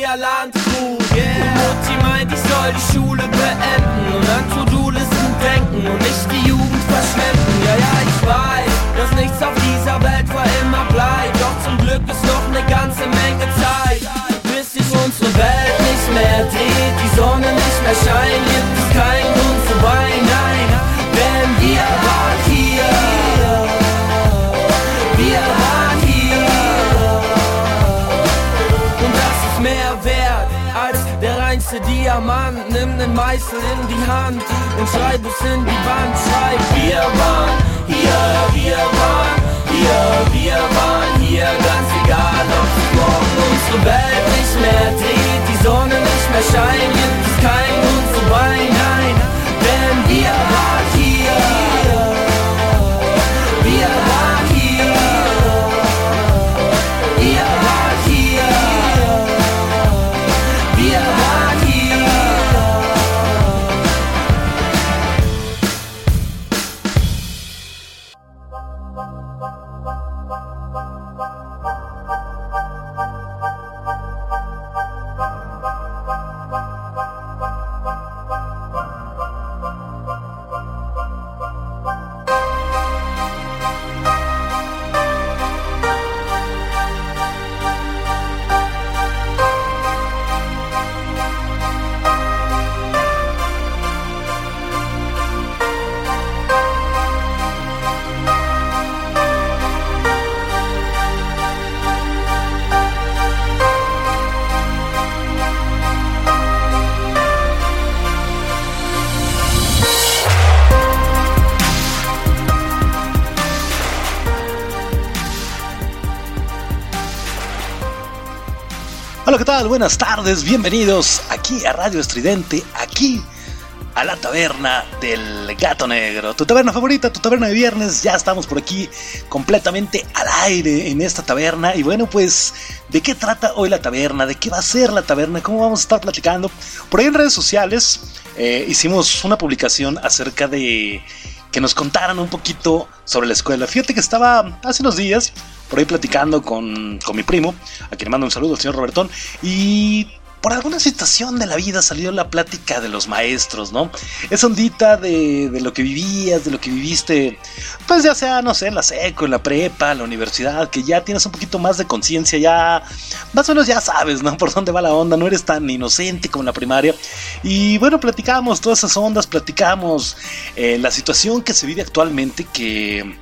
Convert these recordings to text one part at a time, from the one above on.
Lena Meyer Landruf. Yeah. Mutti meint, ich soll die Schule beenden und an To-Do-Listen denken und nicht die Jugend verschwenden. Ja, ja, ich weiß, dass nichts auf dieser Welt für immer bleibt. Doch zum Glück ist noch eine ganze Menge Zeit. Bis sich unsere Welt nicht mehr dreht, die Sonne nicht mehr scheint, Meißel in die Hand und schreib es in die Wand. Schreib, wir waren hier, wir waren hier, wir waren hier. Ganz egal, ob morgen unsere Welt nicht mehr dreht, die Sonne nicht mehr scheint, gibt es keinen Grund vorbei, nein, denn wir waren hier. Hola, ¿qué tal? Buenas tardes, bienvenidos aquí a Radio Estridente, aquí a la taberna del gato negro. Tu taberna favorita, tu taberna de viernes, ya estamos por aquí completamente al aire en esta taberna. Y bueno, pues, ¿de qué trata hoy la taberna? ¿De qué va a ser la taberna? ¿Cómo vamos a estar platicando? Por ahí en redes sociales eh, hicimos una publicación acerca de que nos contaran un poquito sobre la escuela. Fíjate que estaba hace unos días por ahí platicando con, con mi primo, a quien mando un saludo, el señor Robertón, y por alguna situación de la vida salió la plática de los maestros, ¿no? Esa ondita de, de, lo que vivías, de lo que viviste, pues ya sea, no sé, en la seco, la prepa, la universidad, que ya tienes un poquito más de conciencia, ya más o menos ya sabes, ¿no? Por dónde va la onda, no eres tan inocente como en la primaria. Y bueno, platicamos todas esas ondas, platicamos eh, la situación que se vive actualmente, que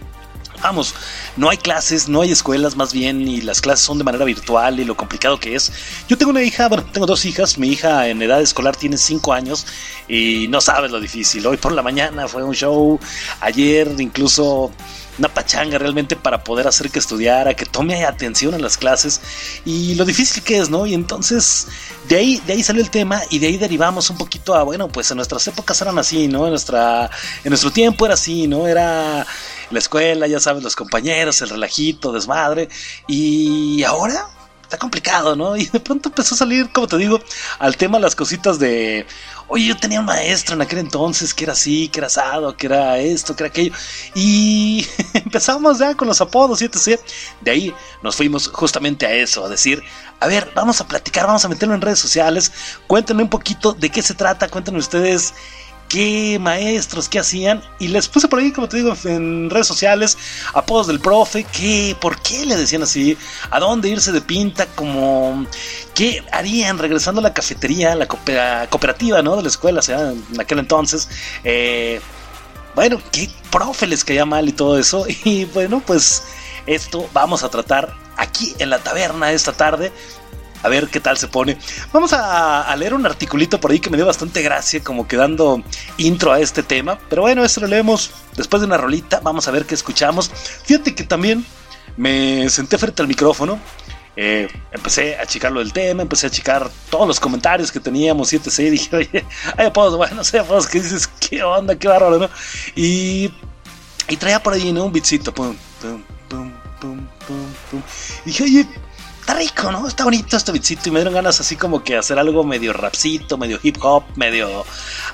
vamos, no hay clases, no hay escuelas más bien y las clases son de manera virtual y lo complicado que es. Yo tengo una hija, bueno, tengo dos hijas, mi hija en edad escolar tiene 5 años y no sabes lo difícil. Hoy por la mañana fue un show, ayer incluso una pachanga realmente para poder hacer que estudiara, que tome atención a las clases y lo difícil que es, ¿no? Y entonces de ahí, de ahí salió el tema y de ahí derivamos un poquito a, bueno, pues en nuestras épocas eran así, ¿no? En, nuestra, en nuestro tiempo era así, ¿no? Era la escuela, ya sabes, los compañeros, el relajito, desmadre. Y ahora está complicado, ¿no? Y de pronto empezó a salir, como te digo, al tema las cositas de, oye, yo tenía un maestro en aquel entonces que era así, que era asado, que era esto, que era aquello. Y empezamos ya con los apodos etc. De ahí nos fuimos justamente a eso, a decir, a ver, vamos a platicar, vamos a meterlo en redes sociales, cuéntenme un poquito de qué se trata, cuéntenme ustedes qué maestros, qué hacían. Y les puse por ahí, como te digo, en redes sociales, apodos del profe, qué, por qué le decían así, a dónde irse de pinta, como qué harían regresando a la cafetería, la cooperativa, ¿no? De la escuela, o sea, en aquel entonces. Eh, bueno, qué profe les caía mal y todo eso. Y bueno, pues esto vamos a tratar aquí en la taberna esta tarde a ver qué tal se pone. Vamos a, leer un articulito por ahí que me dio bastante gracia, como que dando intro a este tema. Pero bueno, esto lo leemos después de una rolita. Vamos a ver qué escuchamos. Fíjate que también me senté frente al micrófono. Eh, empecé a checarlo del tema, empecé a checar todos los comentarios que teníamos, y etc. Y dije, oye, hay apodos, bueno, sé apodos que dices, qué onda, qué bárbaro, ¿no? Y, traía por ahí, ¿no? Un bitcito, pum, pum, pum, pum, pum, pum. Y dije, oye, está rico, ¿no? Está bonito este beatcito y me dieron ganas así como que hacer algo medio rapcito, medio hip hop, medio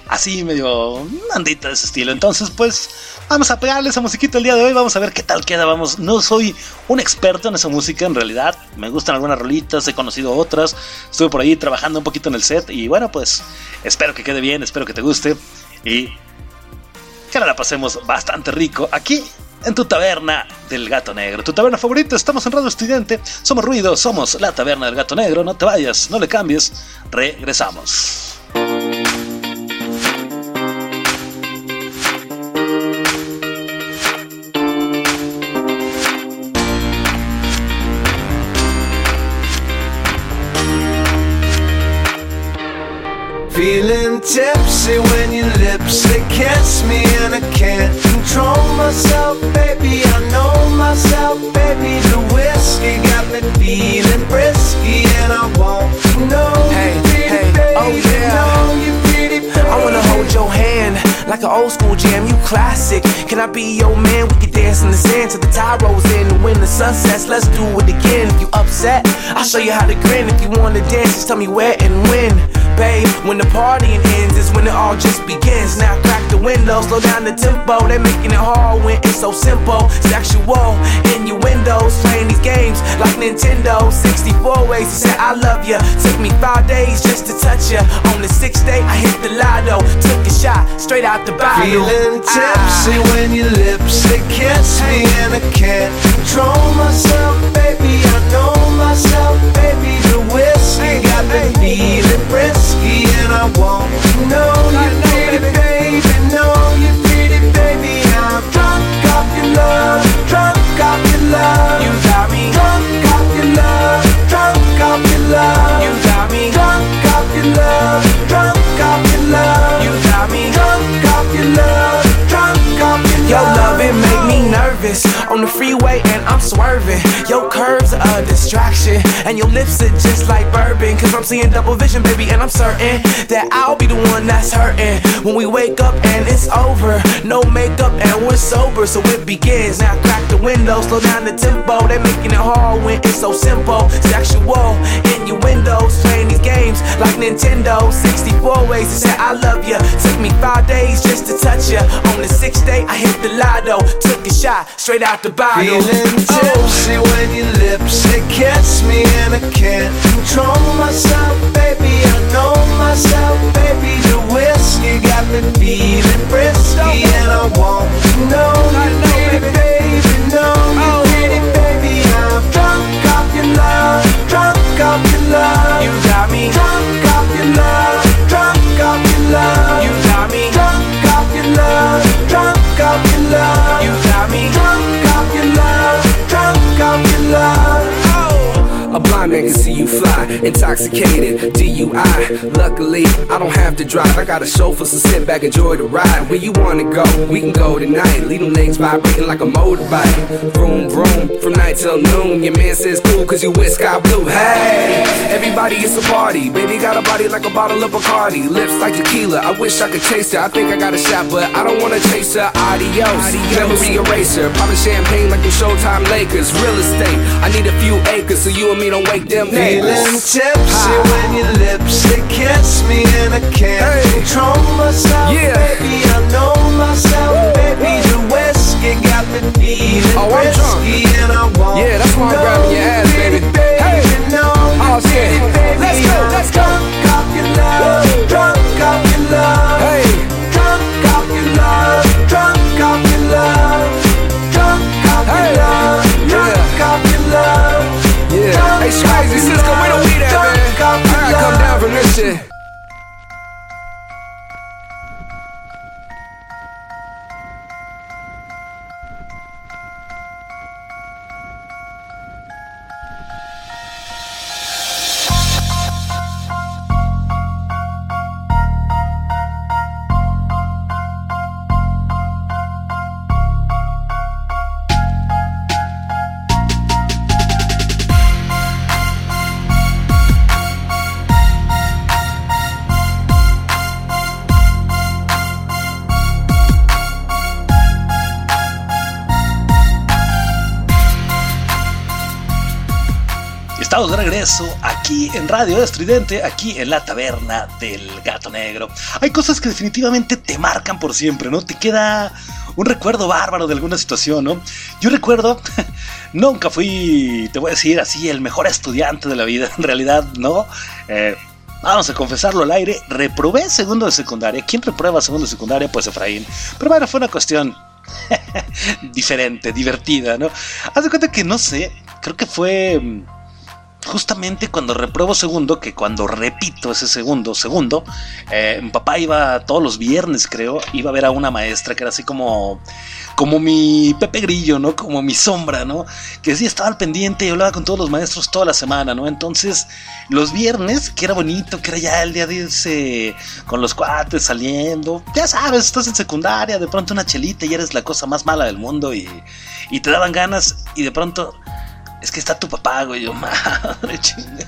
así, medio andita de ese estilo. Entonces, pues vamos a pegarle esa musiquita el día de hoy, vamos a ver qué tal queda. Vamos, no soy un experto en esa música en realidad, me gustan algunas rolitas, he conocido otras, estuve por ahí trabajando un poquito en el set y bueno, pues espero que quede bien, espero que te guste y que ahora la pasemos bastante rico aquí en tu taberna del gato negro. Tu taberna favorita, estamos en Radio Estudiante, somos ruido, somos la taberna del gato negro, no te vayas, no le cambies, regresamos. Feeling tipsy when your lips they kiss me and I can't control myself, baby. I know myself, baby. The whiskey got me feeling frisky and I want to know. Hey, hey, baby, oh yeah. Know you pretty, baby. I wanna hold your hand like an old school jam, you classic. Can I be your man? We can dance in the sand till the tide rolls in and when the sun sets. Let's do it again. If you upset, I'll show you how to grin. If you wanna dance, just tell me where and when. Babe, when the partying ends is when it all just begins. Now crack the window, slow down the tempo. They're making it hard when it's so simple. Sexual innuendos, playing these games like Nintendo. 64 ways to say I love you. Took me five days just to touch you. On the sixth day, I hit the lotto. Took a shot straight out the bottle. Feeling tipsy ah. when your lips they kiss me and I can't control myself, baby. I know myself, baby. Whiskey got me feeling whiskey and I want to know you pretty baby, know you pretty baby. I'm drunk off your love, drunk off your love. You got me drunk off your love, drunk off your love. You got me drunk off your love, drunk off your love. You got me drunk off your love, your love. Love it make me nervous on the freeway and I'm swerving. Your curves are a distraction, and your lips are just like bourbon. Cause I'm seeing double vision, baby, and I'm certain that I'll be the one that's hurting. When we wake up and it's over, no makeup and we're sober, so it begins. Now crack the window, slow down the tempo. They're making it hard when it's so simple. Sexual innuendos, playing these games like Nintendo. 64 ways to say I love you. Took me five days just to touch you. On the sixth day, I hit the lotto. Took a shot straight out the bottle. Feeling oh. tipsy oh. when your lips they kiss me and I can't control myself, baby. I know myself, baby. The whiskey got me feeling frisky and I want to know you, baby, baby, know you, oh. pretty baby. I'm drunk off your love, drunk off your love. You got me drunk off your love, drunk off your love. You man can see you fly. intoxicated, DUI. Luckily, I don't have to drive. I got a chauffeur, so sit back, enjoy the ride. Where you wanna go, we can go tonight. Leave them legs vibrating like a motorbike. Vroom, vroom, from night till noon. Your man says cool, cause you wear sky blue. Hey, everybody, it's a party. Baby got a body like a bottle of Bacardi. Lips like tequila, I wish I could chase her. I think I got a shot, but I don't wanna chase her. Adios, Adios. memory eraser. Popping champagne like the Showtime Lakers. Real estate, I need a few acres so you and me don't wake them. Feeling tipsy when your lips they kiss me and I can't hey. control myself. Yeah. Baby, I know myself. Baby, the whiskey got me feeling oh, I'm risky drunk. and I want Yeah, that's why I'm grabbing your ass, baby. baby hey, you know oh shit, let's go, let's go. Drunk off your love, drunk off your love. Hey, drunk off your love, drunk off your love, drunk off your love, drunk off your love. Yeah, hey, Swayze, Cisco, we don't need that, man. I come down from this shit. Aquí en Radio Estridente, aquí en la taberna del gato negro. Hay cosas que definitivamente te marcan por siempre, ¿no? Te queda un recuerdo bárbaro de alguna situación, ¿no? Yo recuerdo, nunca fui, te voy a decir así, el mejor estudiante de la vida, en realidad, ¿no? Eh, vamos a confesarlo al aire, reprobé segundo de secundaria. ¿Quién reprueba segundo de secundaria? Pues Efraín. Pero bueno, fue una cuestión diferente, divertida, ¿no? Haz de cuenta que no sé, creo que fue mm, justamente cuando repruebo segundo, que cuando repito ese segundo, segundo, eh, mi papá iba todos los viernes, creo, iba a ver a una maestra que era así como, como mi Pepe Grillo, ¿no? Como mi sombra, ¿no? Que sí estaba al pendiente y hablaba con todos los maestros toda la semana, ¿no? Entonces, los viernes, que era bonito, que era ya el día de ese, con los cuates saliendo, ya sabes, estás en secundaria, de pronto una chelita y eres la cosa más mala del mundo y, y te daban ganas y de pronto es que está tu papá, güey. Yo, madre chinga.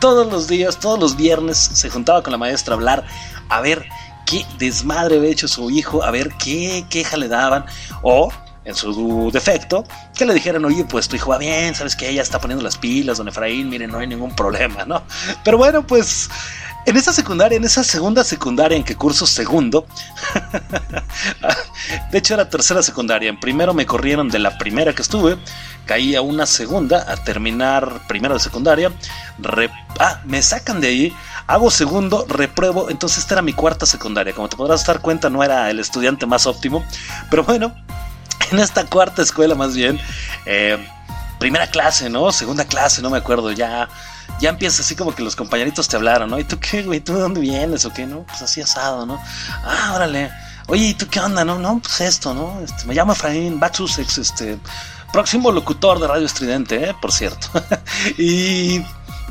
Todos los días, todos los viernes se juntaba con la maestra a hablar, a ver qué desmadre había hecho su hijo, a ver qué queja le daban. O, en su defecto, que le dijeran, oye, pues tu hijo va bien, sabes que ella está poniendo las pilas, don Efraín, miren, no hay ningún problema, ¿no? Pero bueno, pues en esa secundaria, en esa segunda secundaria en que curso segundo, de hecho era tercera secundaria, en primero me corrieron de la primera que estuve, caí a una segunda, a terminar primero de secundaria, ah, me sacan de ahí, hago segundo, repruebo, entonces esta era mi cuarta secundaria, como te podrás dar cuenta no era el estudiante más óptimo, pero bueno, en esta cuarta escuela más bien, eh, primera clase, ¿no? Segunda clase, no me acuerdo, ya ya empieza así como que los compañeritos te hablaron, ¿no? ¿Y tú qué, güey? ¿Tú de dónde vienes o qué, no? Pues así asado, ¿no? Ah, órale. Oye, ¿y tú qué onda, no? No, pues esto, ¿no? Este, me llamo Efraín Batsusex, este, próximo locutor de Radio Estridente, ¿eh? Por cierto. y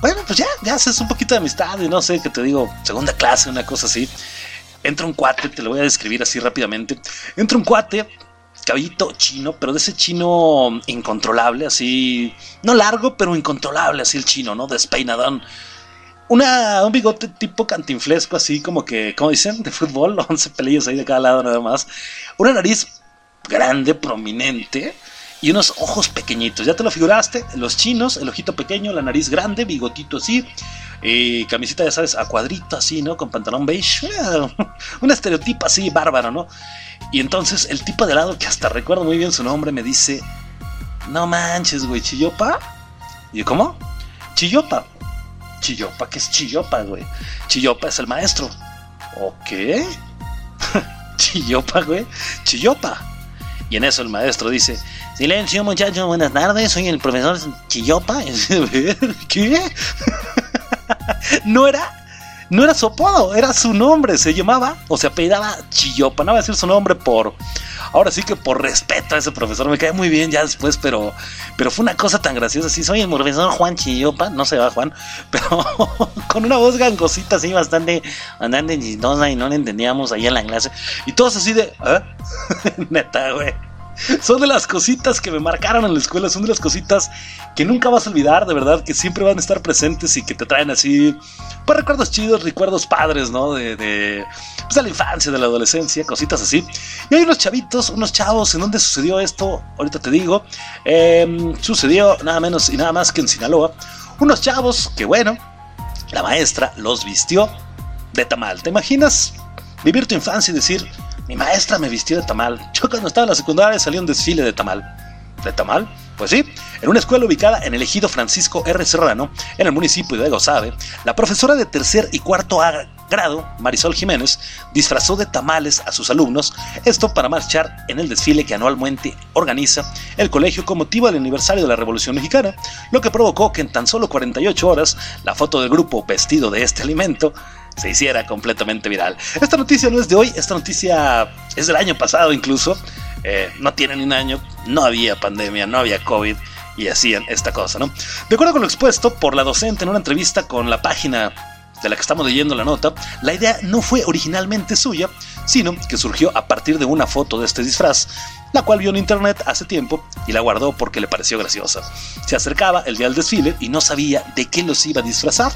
bueno, pues ya, ya haces un poquito de amistad y no sé, qué te digo, segunda clase, una cosa así. Entra un cuate, te lo voy a describir así rápidamente. Entra un cuate caballito chino, pero de ese chino incontrolable, así, no largo, pero incontrolable, así el chino, ¿no? Despeinadón. Una, un bigote tipo cantinflesco, así como que, como dicen, de fútbol, 11 pelillos ahí de cada lado nada más. Una nariz grande, prominente, y unos ojos pequeñitos. Ya te lo figuraste, los chinos, el ojito pequeño, la nariz grande, bigotito así, eh, camiseta, ya sabes, a cuadrito así, ¿no? Con pantalón beige, un estereotipo así bárbaro, ¿no? Y entonces el tipo de lado, que hasta recuerdo muy bien su nombre, me dice, no manches, güey, Chillopa. Y ¿cómo? Chillopa. Chillopa, ¿qué es Chillopa, güey? Chillopa es el maestro. ¿Ok? Chillopa, güey. Chillopa. Y en eso el maestro dice, silencio muchachos, buenas tardes, soy el profesor Chillopa. ¿Qué? no era no era su apodo, era su nombre, se llamaba o se apellidaba Chillopa, no voy a decir su nombre por, ahora sí que por respeto a ese profesor, me cae muy bien ya después, pero, pero fue una cosa tan graciosa, sí, soy el profesor Juan Chillopa, no se va Juan, pero con una voz gangosita así bastante, andando chistosa y no le entendíamos ahí en la clase, y todos así de, ¿eh? neta, güey. Son de las cositas que me marcaron en la escuela, son de las cositas que nunca vas a olvidar, de verdad, que siempre van a estar presentes y que te traen así, pues recuerdos chidos, recuerdos padres, ¿no? De, pues, de la infancia, de la adolescencia, cositas así. Y hay unos chavitos, unos chavos, ¿en dónde sucedió esto? Ahorita te digo. Eh, sucedió nada menos y nada más que en Sinaloa. Unos chavos que, bueno, la maestra los vistió de tamal. ¿Te imaginas vivir tu infancia y decir, mi maestra me vistió de tamal. Yo cuando estaba en la secundaria salí un desfile de tamal. ¿De tamal? Pues sí, en una escuela ubicada en el ejido Francisco R. Serrano, en el municipio de Gozabe, la profesora de tercer y cuarto grado, Marisol Jiménez, disfrazó de tamales a sus alumnos, esto para marchar en el desfile que anualmente organiza el colegio con motivo del aniversario de la Revolución Mexicana, lo que provocó que en tan solo 48 horas la foto del grupo vestido de este alimento se hiciera completamente viral. Esta noticia no es de hoy, esta noticia es del año pasado incluso, eh, no tiene ni un año, no había pandemia, no había COVID y hacían esta cosa, ¿no? De acuerdo con lo expuesto por la docente en una entrevista con la página de la que estamos leyendo la nota, la idea no fue originalmente suya, sino que surgió a partir de una foto de este disfraz, la cual vio en internet hace tiempo y la guardó porque le pareció graciosa. Se acercaba el día del desfile y no sabía de qué los iba a disfrazar.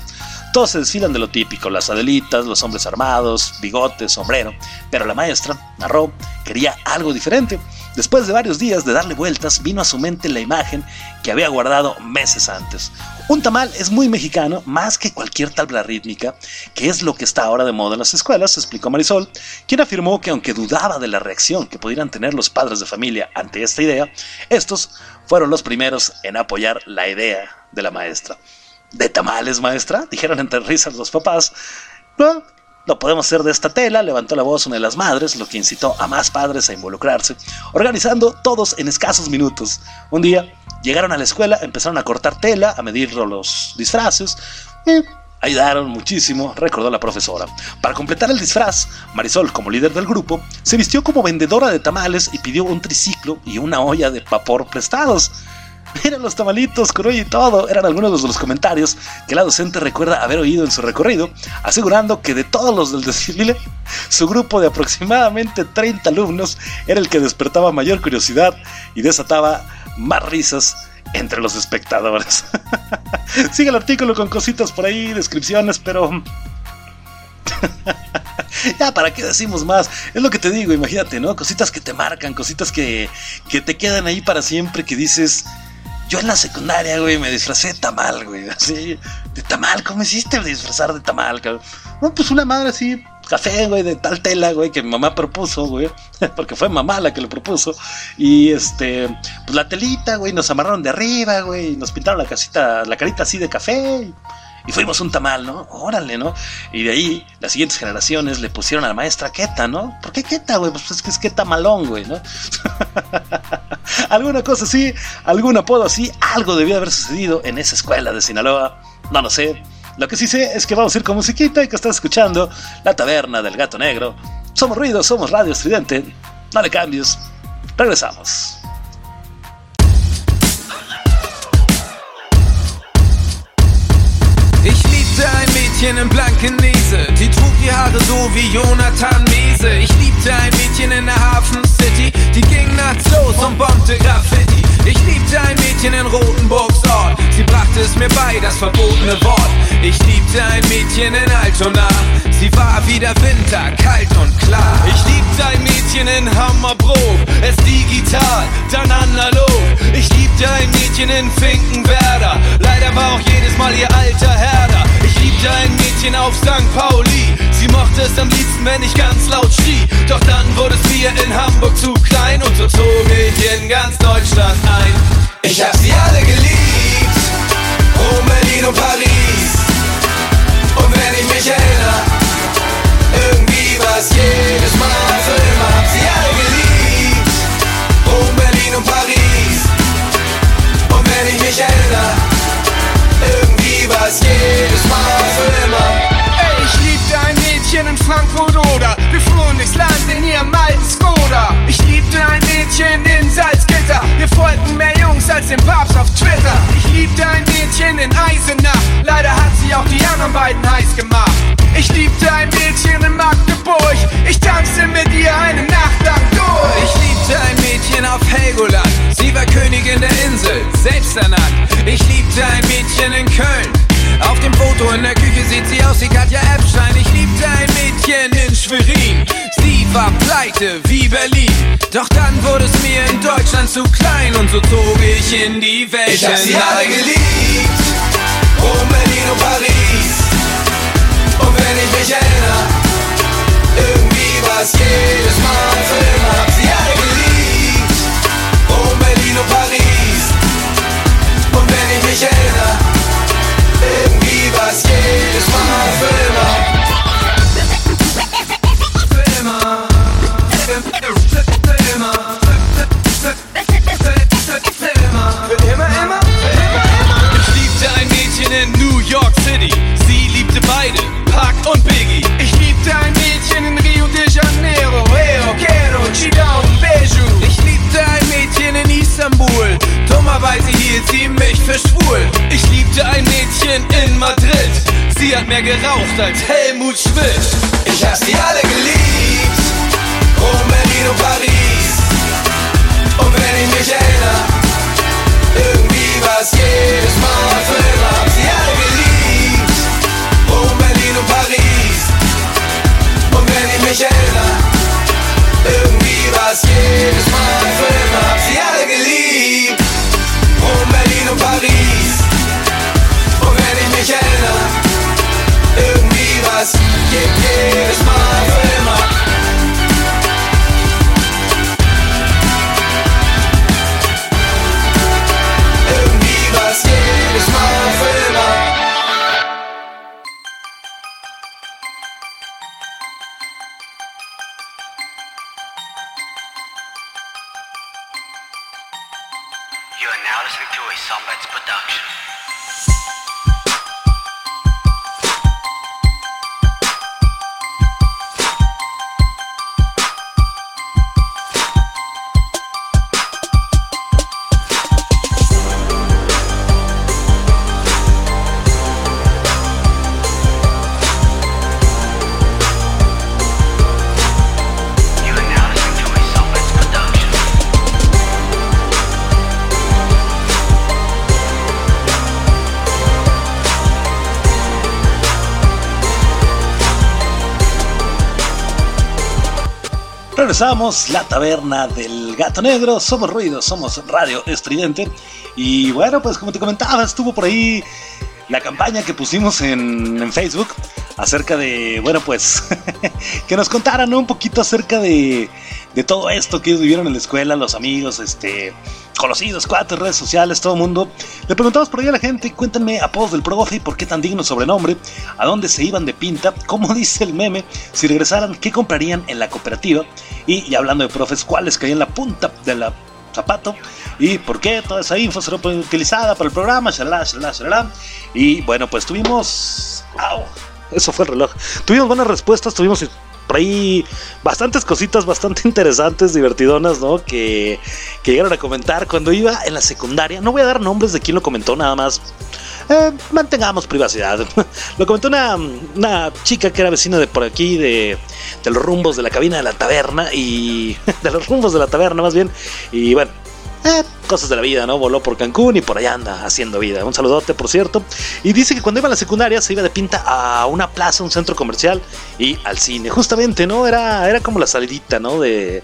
Todos se desfilan de lo típico, las adelitas, los hombres armados, bigotes, sombrero, pero la maestra, narró, quería algo diferente. Después de varios días de darle vueltas, vino a su mente la imagen que había guardado meses antes. Un tamal es muy mexicano, más que cualquier tabla rítmica, que es lo que está ahora de moda en las escuelas, explicó Marisol, quien afirmó que aunque dudaba de la reacción que pudieran tener los padres de familia ante esta idea, estos fueron los primeros en apoyar la idea de la maestra. ¿De tamales, maestra? Dijeron entre risas los papás. No, lo podemos hacer de esta tela, levantó la voz una de las madres, lo que incitó a más padres a involucrarse, organizando todos en escasos minutos. Un día llegaron a la escuela, empezaron a cortar tela, a medir los disfraces, y ayudaron muchísimo, recordó la profesora. Para completar el disfraz, Marisol, como líder del grupo, se vistió como vendedora de tamales y pidió un triciclo y una olla de vapor prestados. Miren los tamalitos con y todo. Eran algunos de los comentarios que la docente recuerda haber oído en su recorrido, asegurando que de todos los del desfile, su grupo de aproximadamente 30 alumnos era el que despertaba mayor curiosidad y desataba más risas entre los espectadores. Sigue el artículo con cositas por ahí, descripciones, pero... ya, ¿para qué decimos más? Es lo que te digo, imagínate, ¿no? Cositas que te marcan, cositas que, que te quedan ahí para siempre, que dices, yo en la secundaria, güey, me disfracé de tamal, güey. Así, de tamal, ¿cómo hiciste disfrazar de tamal, cabrón? No, pues una madre así, café, güey, de tal tela, güey, que mi mamá propuso, güey. Porque fue mamá la que lo propuso. Y este, pues la telita, güey, nos amarraron de arriba, güey. Nos pintaron la casita, la carita así de café. Fuimos un tamal, ¿no? Órale, ¿no? Y de ahí, las siguientes generaciones le pusieron a la maestra Queta, ¿no? ¿Por qué Queta, güey? Pues es que es Queta malón, güey, ¿no? alguna cosa así, algún apodo así, algo debió haber sucedido en esa escuela de Sinaloa. No lo sé. Lo que sí sé es que vamos a ir con musiquita y que estás escuchando La Taberna del Gato Negro. Somos ruido, somos Radio Estridente. No le cambies. Regresamos. Mädchen in blanken Nese, die trug die Haare so wie Jonathan Mese. Ich liebte ein Mädchen in der Hafen City, die ging nachts los und bombte Graffiti. Ich liebte ein Mädchen in Rotenburgs Ort, sie brachte es mir bei, das verbotene Wort. Ich liebte ein Mädchen in Altona, sie war wie der Winter, kalt und klar. Ich liebte ein Mädchen in Hammerbrook, es digital, dann analog. Ich liebte ein Mädchen in Finkenwerder, leider war auch jedes Mal ihr alter Herder. Ich liebte ein Mädchen auf St. Pauli. Sie mochte es am liebsten, wenn ich ganz laut schrie. Doch dann wurde es mir in Hamburg zu klein und so zog ich in ganz Deutschland ein. Ich hab sie alle geliebt. Rom, Berlin und Paris. Ich hab geraucht als Helmut Schmidt. Regresamos, la taberna del gato negro, somos ruido, somos radio estridente. Y bueno, pues como te comentaba, estuvo por ahí la campaña que pusimos en, en Facebook acerca de, bueno, pues que nos contaran un poquito acerca de, de todo esto que ellos vivieron en la escuela, los amigos, este, conocidos, cuates, redes sociales, todo el mundo. Le preguntamos por ahí a la gente, cuéntenme apodos del profe, por qué tan digno sobrenombre, a dónde se iban de pinta, cómo dice el meme, si regresaran, qué comprarían en la cooperativa. Y, y hablando de profes, cuáles caían la punta de la zapato y por qué toda esa info será utilizada para el programa, shalala, shalala, shalala. Y bueno, pues tuvimos... ¡Au! Eso fue el reloj. Tuvimos buenas respuestas, tuvimos por ahí bastantes cositas bastante interesantes, divertidonas, ¿no? Que, que llegaron a comentar cuando iba en la secundaria. No voy a dar nombres de quién lo comentó, nada más. Eh, mantengamos privacidad. Lo comentó una, una chica que era vecina de por aquí, de, de los rumbos de la cabina de la taberna, y de los rumbos de la taberna más bien. Y bueno, eh, cosas de la vida, ¿no? Voló por Cancún y por allá anda haciendo vida. Un saludote, por cierto. Y dice que cuando iba a la secundaria se iba de pinta a una plaza, un centro comercial y al cine. Justamente, ¿no? Era, era como la salidita, ¿no? De,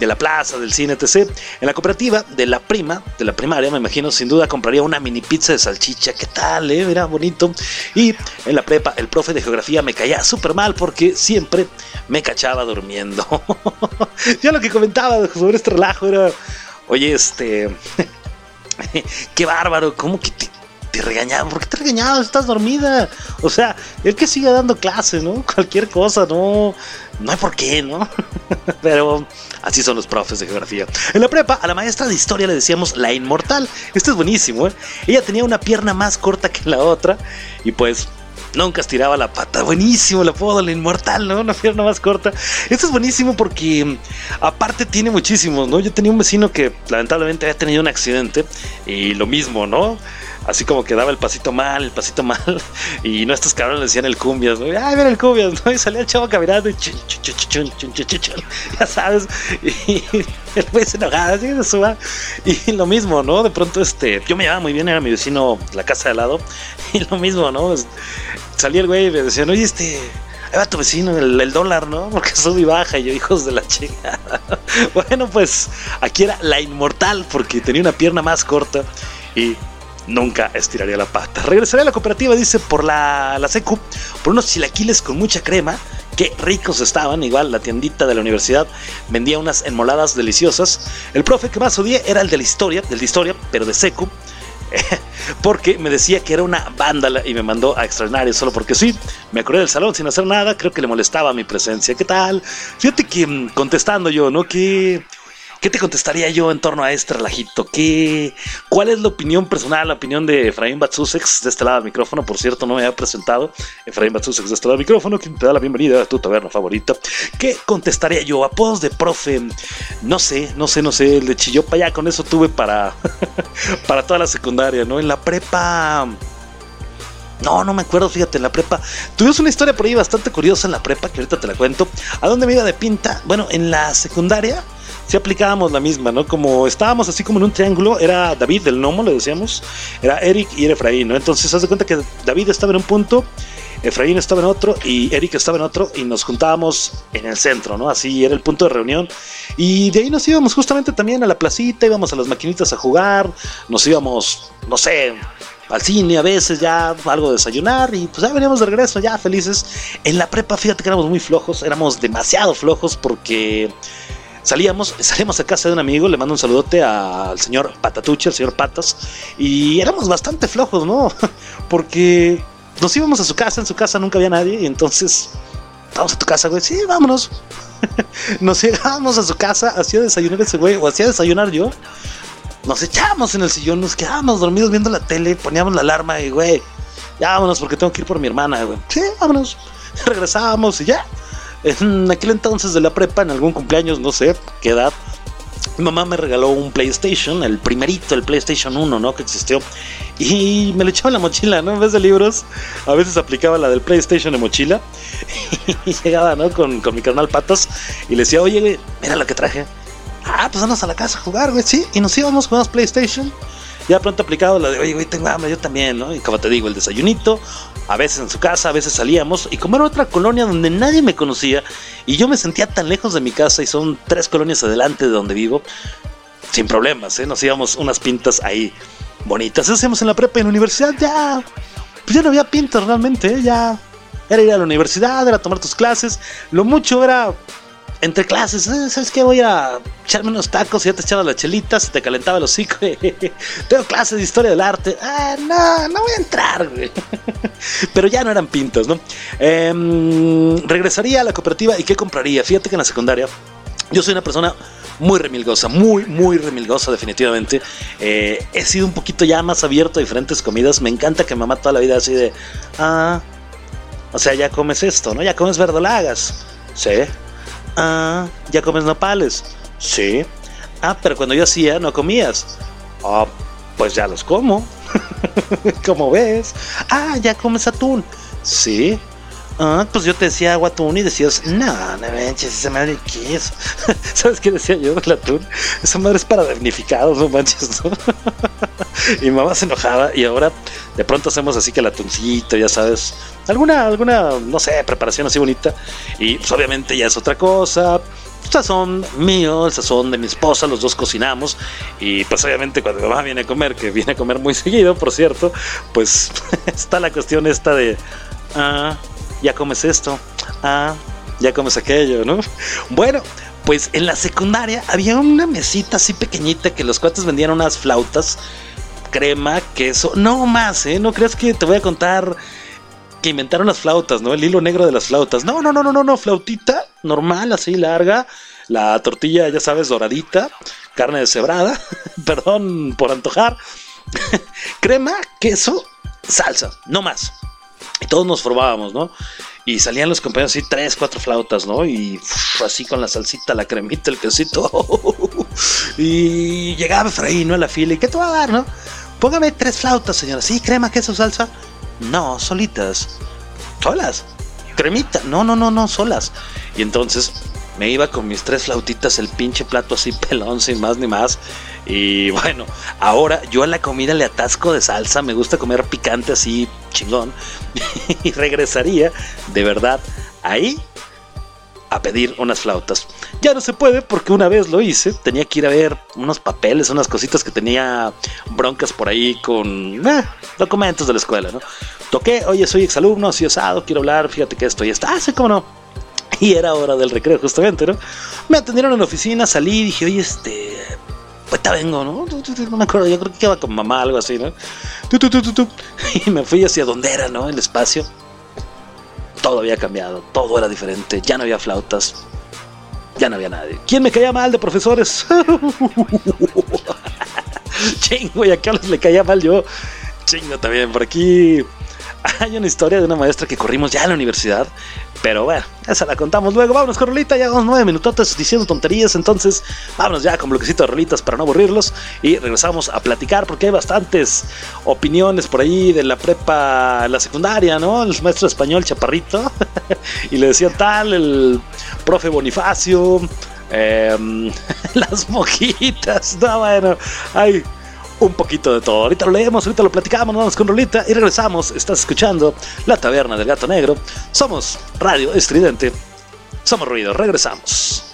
de la plaza, del cine, etc. En la cooperativa de la prima, de la primaria, me imagino, sin duda compraría una mini pizza de salchicha. ¿Qué tal, eh? Era bonito. Y en la prepa, el profe de geografía me caía súper mal porque siempre me cachaba durmiendo. ya lo que comentaba sobre este relajo era. Oye, este. qué bárbaro, ¿cómo que te, te regañaban? ¿Por qué te regañaban? Estás dormida. O sea, el que siga dando clases, ¿no? Cualquier cosa, no. No hay por qué, ¿no? Pero así son los profes de geografía. En la prepa, a la maestra de historia le decíamos la inmortal. Esto es buenísimo, ¿eh? Ella tenía una pierna más corta que la otra. Y pues nunca estiraba la pata. Buenísimo el apodo, la inmortal, ¿no? Una pierna más corta. Esto es buenísimo porque aparte tiene muchísimos, ¿no? Yo tenía un vecino que lamentablemente había tenido un accidente y lo mismo, ¿no? así como que daba el pasito mal, el pasito mal, y no estos cabrones le decían el cumbias, ay, mira el cumbias, ¿no? Y salía el chavo caminando y chun, chun, chun, ya sabes, y el güey se enojaba, así se suba, y lo mismo, ¿no? De pronto, este, yo me llevaba muy bien, era mi vecino, la casa de lado, y lo mismo, ¿no? Pues, salía el güey y me decían, oye, este, ahí va tu vecino, el, el, dólar, ¿no? Porque sube y baja, y yo, hijos de la chingada. bueno, pues, aquí era la inmortal, porque tenía una pierna más corta, y nunca estiraría la pata. Regresaré a la cooperativa, dice, por la, la secu, por unos chilaquiles con mucha crema. Qué ricos estaban, igual la tiendita de la universidad vendía unas enmoladas deliciosas. El profe que más odié era el de la historia, del de historia, pero de secu porque me decía que era una vándala y me mandó a extraordinario solo porque sí. Me acordé del salón sin hacer nada, creo que le molestaba mi presencia. ¿Qué tal? Fíjate que mm, contestando yo, ¿no? Que ¿Qué te contestaría yo en torno a este relajito? ¿Qué, ¿Cuál es la opinión personal, la opinión de Efraín Batsusex de este lado del micrófono? Por cierto, no me había presentado. Efraín Batsusex de este lado del micrófono, quien te da la bienvenida a tu taberna favorita. ¿Qué contestaría yo? Apodos de profe, no sé, no sé, no sé. El de Chillopa ya con eso tuve para, para toda la secundaria, ¿no? En la prepa. No, no me acuerdo, fíjate, en la prepa. Tuvimos una historia por ahí bastante curiosa en la prepa, que ahorita te la cuento. ¿A dónde me iba de pinta? Bueno, en la secundaria sí aplicábamos la misma, ¿no? Como estábamos así como en un triángulo, era David del Nomo, le decíamos, era Eric y Efraín, ¿no? Entonces, haz de cuenta que David estaba en un punto, Efraín estaba en otro y Eric estaba en otro y nos juntábamos en el centro, ¿no? Así era el punto de reunión. Y de ahí nos íbamos justamente también a la placita, íbamos a las maquinitas a jugar, nos íbamos, no sé, al cine a veces ya algo de desayunar y pues ya veníamos de regreso ya felices. En la prepa, fíjate que éramos muy flojos, éramos demasiado flojos porque salíamos, salíamos a casa de un amigo, le mando un saludote al señor Patatuche, al señor Patas, y éramos bastante flojos, ¿no? Porque nos íbamos a su casa, en su casa nunca había nadie, y entonces, vamos a tu casa, güey, sí, vámonos. nos llegábamos a su casa, hacía desayunar ese güey, o hacía desayunar yo. Nos echábamos en el sillón, nos quedábamos dormidos viendo la tele, poníamos la alarma y, güey, ya vámonos porque tengo que ir por mi hermana, güey. Sí, vámonos. Regresábamos y ya en aquel entonces de la prepa, en algún cumpleaños, no sé qué edad, mi mamá me regaló un PlayStation, el primerito, el PlayStation 1, ¿no? Que existió. Y me lo echaba en la mochila, ¿no? En vez de libros, a veces aplicaba la del PlayStation de mochila. Y llegaba, ¿no? Con, con mi canal Patas. Y le decía, oye, mira lo que traje. Ah, pues vamos a la casa a jugar, güey, sí. Y nos íbamos, jugamos PlayStation. Ya pronto aplicado la de, oye, güey, tengo hambre, yo también, ¿no? Y como te digo, el desayunito, a veces en su casa, a veces salíamos, y como era otra colonia donde nadie me conocía, y yo me sentía tan lejos de mi casa, y son tres colonias adelante de donde vivo, sin problemas, ¿eh? Nos íbamos unas pintas ahí bonitas. Eso hacíamos en la prepa y en la universidad ya, pues ya no había pintas realmente, ¿eh? Ya era ir a la universidad, era tomar tus clases, lo mucho era entre clases, ¿eh? ¿sabes qué? Voy a echarme unos tacos ya te echabas las chelitas, te calentaba el hocico. Tengo clases de historia del arte. Ah, no, no voy a entrar, güey. Pero ya no eran pintos, ¿no? Eh, regresaría a la cooperativa y ¿qué compraría? Fíjate que en la secundaria yo soy una persona muy remilgosa, muy, muy remilgosa definitivamente. Eh, he sido un poquito ya más abierto a diferentes comidas. Me encanta que mamá toda la vida así de, ah, o sea, ya comes esto, ¿no? Ya comes verdolagas. Sí, Ah, ¿ya comes nopales? Sí. Ah, pero cuando yo hacía no comías. Ah, pues ya los como. Como ves. Ah, ¿ya comes atún? Sí. Ah, pues yo te decía agua atún y decías, no, no manches, esa madre, ¿qué es? ¿Sabes qué decía yo del atún? Esa madre es para damnificados, no manches, ¿no? y mamá se enojaba y ahora de pronto hacemos así que el atuncito, ya sabes, alguna, alguna, no sé, preparación así bonita. Y pues obviamente ya es otra cosa. El sazón mío, el sazón de mi esposa, los dos cocinamos. Y pues obviamente cuando mi mamá viene a comer, que viene a comer muy seguido, por cierto, pues está la cuestión esta de, ah, ya comes esto, ah, ya comes aquello, ¿no? Bueno, pues en la secundaria había una mesita así pequeñita que los cuates vendían unas flautas, crema, queso, no más, ¿eh? No creas que te voy a contar que inventaron las flautas, ¿no? El hilo negro de las flautas. No, no, no, no, no, no, flautita normal, así larga, la tortilla, ya sabes, doradita, carne deshebrada, perdón por antojar, crema, queso, salsa, no más. Y todos nos formábamos, ¿no? Y salían los compañeros así, tres, cuatro flautas, ¿no? Y así con la salsita, la cremita, el quesito. y llegaba Efraín, ¿no? A la fila, ¿y qué te va a dar, no? Póngame tres flautas, señora. Sí, crema, queso, salsa. No, solitas. ¿Solas? Cremita. No, no, no, no, solas. Y entonces me iba con mis tres flautitas, el pinche plato así pelón, sin más ni más. Y bueno, ahora yo a la comida le atasco de salsa, me gusta comer picante así chingón. y regresaría, de verdad, ahí a pedir unas flautas. Ya no se puede porque una vez lo hice, tenía que ir a ver unos papeles, unas cositas que tenía broncas por ahí con eh, documentos de la escuela, ¿no? Toqué, oye, soy exalumno, así osado, quiero hablar, fíjate que esto y está, así como no. Y era hora del recreo justamente, ¿no? Me atendieron en la oficina, salí, dije, oye, este, te vengo, ¿no? No me acuerdo, yo creo que iba con mamá, algo así, ¿no? Y me fui hacia donde era, ¿no? El espacio todo había cambiado, todo era diferente, ya no había flautas, ya no había nadie. ¿Quién me caía mal de profesores? Chingo, y a Carlos le caía mal yo. Chingo también, por aquí hay una historia de una maestra que corrimos ya en la universidad. Pero bueno, esa la contamos luego. Vámonos con Rolita, ya vamos nueve minutotes diciendo tonterías. Entonces, vámonos ya con bloquecito de rolitas para no aburrirlos. Y regresamos a platicar porque hay bastantes opiniones por ahí de la prepa, la secundaria, ¿no? El maestro español chaparrito. y le decían tal, el profe Bonifacio. em, las mojitas. No, bueno, hay un poquito de todo. Ahorita lo leemos, ahorita lo platicamos, nos vamos con Rolita y regresamos. Estás escuchando La Taberna del Gato Negro. Somos Radio Estridente. Somos Ruido. Regresamos.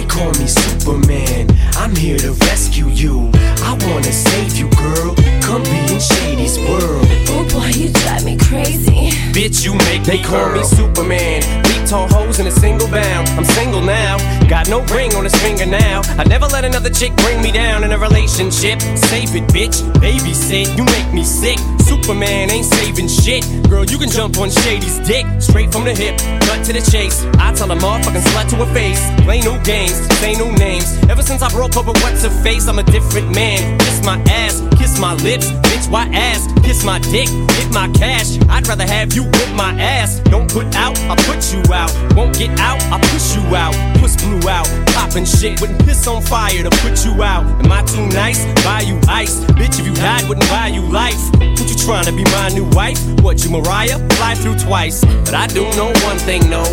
They call me Superman. I'm here to rescue you. I wanna save you, girl. Come be in Shady's world. Oh boy, you drive me crazy. Bitch, you make They call me Superman. Beat tall hoes in a single bound. I'm single now. Got no ring on his finger now. I never let another chick bring me down in a relationship. Save it, bitch. Babysit. You make me sick. Superman ain't saving shit. Girl, you can jump on Shady's dick. Straight from the hip. Cut to the chase. I tell a motherfucking slut to her face. Play no games. Say no names. Ever since I broke up with what's her face, I'm a different man. Kiss my ass. Kiss my lips. Bitch, why ass? Kiss my dick. Get my cash. I'd rather have you whip my ass. Don't put out, I'll put you out. Won't get out, I'll push you out. Puss blew out, poppin' shit. Wouldn't piss on fire to put you out. Am I too nice? Buy you ice. Bitch, if you died, wouldn't buy you life. What you trying to be my new wife? What, you Mariah? Fly through twice. But I do know one thing, no.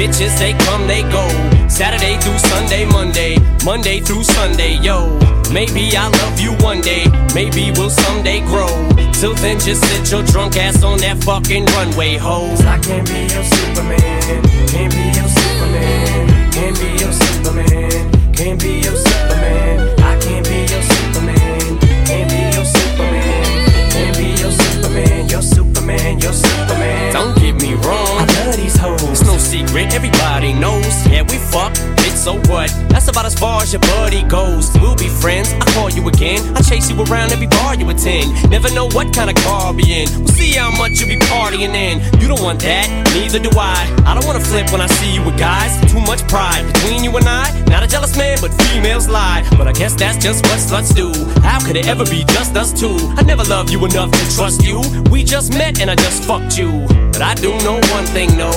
Bitches, they come, they go. Saturday through Sunday, Monday. Monday through Sunday, yo. Maybe I'll love you one day. Maybe we'll someday grow. Till then, just sit your drunk ass on that fucking runway, ho. I can't be your Superman. Can't be your Superman. Can't be your Superman. Can't be your Superman. I can't be your Superman. Can't be your Superman. Can't be your Superman. Your Superman. Your Superman. Don't get me wrong. I love these hoes. Secret. Everybody knows. Yeah, we fuck. Bitch, so what? That's about as far as your buddy goes. We'll be friends. I call you again. I chase you around every bar you attend. Never know what kind of car I'll be in. We'll see how much you be partying in. You don't want that. Neither do I. I don't wanna flip when I see you with guys. Too much pride between you and I. Not a jealous man, but females lie. But I guess that's just what sluts do. How could it ever be just us two? I never loved you enough to trust you. We just met and I just fucked you. But I do know one thing, no.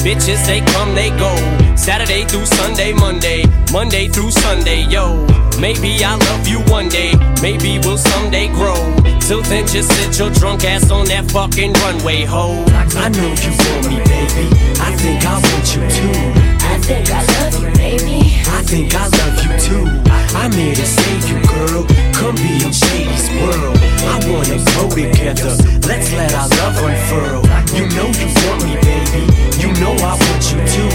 Bitches, they come, they go. Saturday through Sunday, Monday. Monday through Sunday, yo. Maybe I'll love you one day. Maybe we'll someday grow. Till then, just sit your drunk ass on that fucking runway, ho. I know you want me, baby. I think I want you too. I think I love you, baby. I think I love you too. I'm here to save you, girl. Come be in Shady's world. I wanna grow together. Let's let our love unfurl. You know you want me, baby. You know I want you too.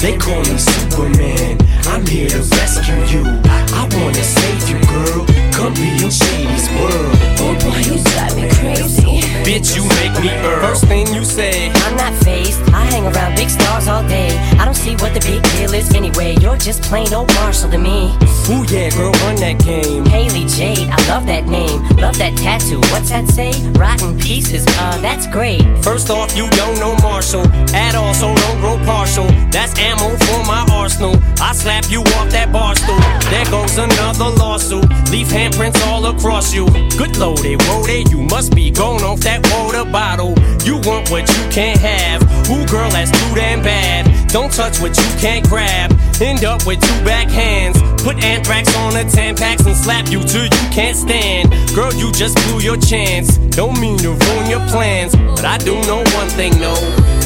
They call me Superman. I'm here to rescue you. I wanna save you, girl. Come be in Shady's world. Oh boy, you drive me crazy. Bitch, you make me earn. First thing you say, I'm not phased. I hang around big stars all day. I don't see what the big deal is anyway. You're just plain old Marshall to me. Ooh yeah, girl, run that game. Haley Jade, I love that name. Love that tattoo. What's that say? Rotten pieces. Uh, that's great. First off, you don't know Marshall at all, so don't grow partial. That's ammo for my arsenal. I slap you off that bar stool. There goes another lawsuit. Leave handprints all across you. Good loaded, whoa, you must be going off that water bottle. You want what you can't have. Ooh, girl, that's too damn bad. Don't touch what you can't grab. End up with two back hands. Put anthrax on the Tampax and slap you till you can't stand. Girl, you just blew your chance. Don't mean to ruin your plans, but I do know one thing, no.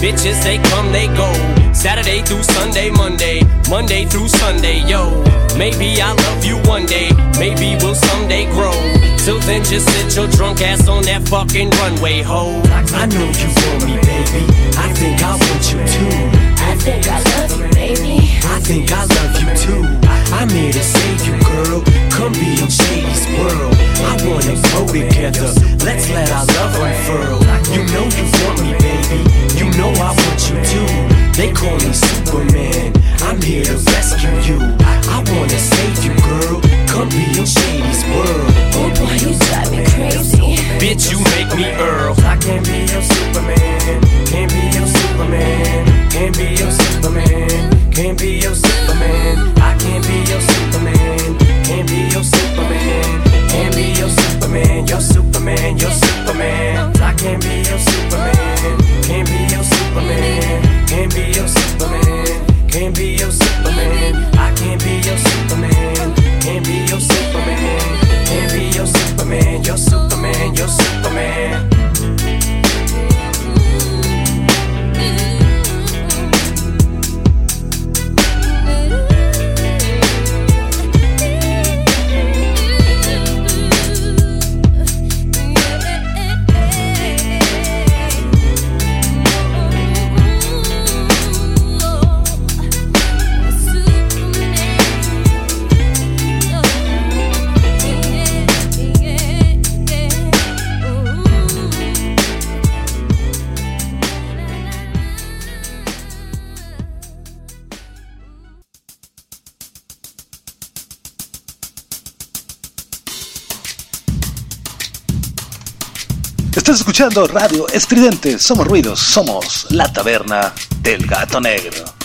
Bitches, they come, they go. Saturday through Sunday, Monday, Monday through Sunday, yo. Maybe I'll love you one just sit your drunk ass on that fucking runway, ho. I know you want me, baby. I think I want you too. I think I love you, baby. I think I love you too. I'm here to save you, girl. Come be in Shady's world. I wanna grow together. Let's let our love unfurl. You know you want me, baby. You know I want you too. They call me Superman. I'm here to rescue you. I wanna save you, girl. Come be in Shady's world. Oh boy, you drive me crazy. Bitch, you make me Earl. I can't be your Superman. Can't be your Superman. Can't be your Superman. Can't be your Superman. Can't be your Superman. Your Superman. Your Superman. I can't be your Superman. Can't be your Superman. Can't be your Superman. Can't be your Superman. Escuchando Radio Estridente. Somos ruidos, somos la taberna del gato negro.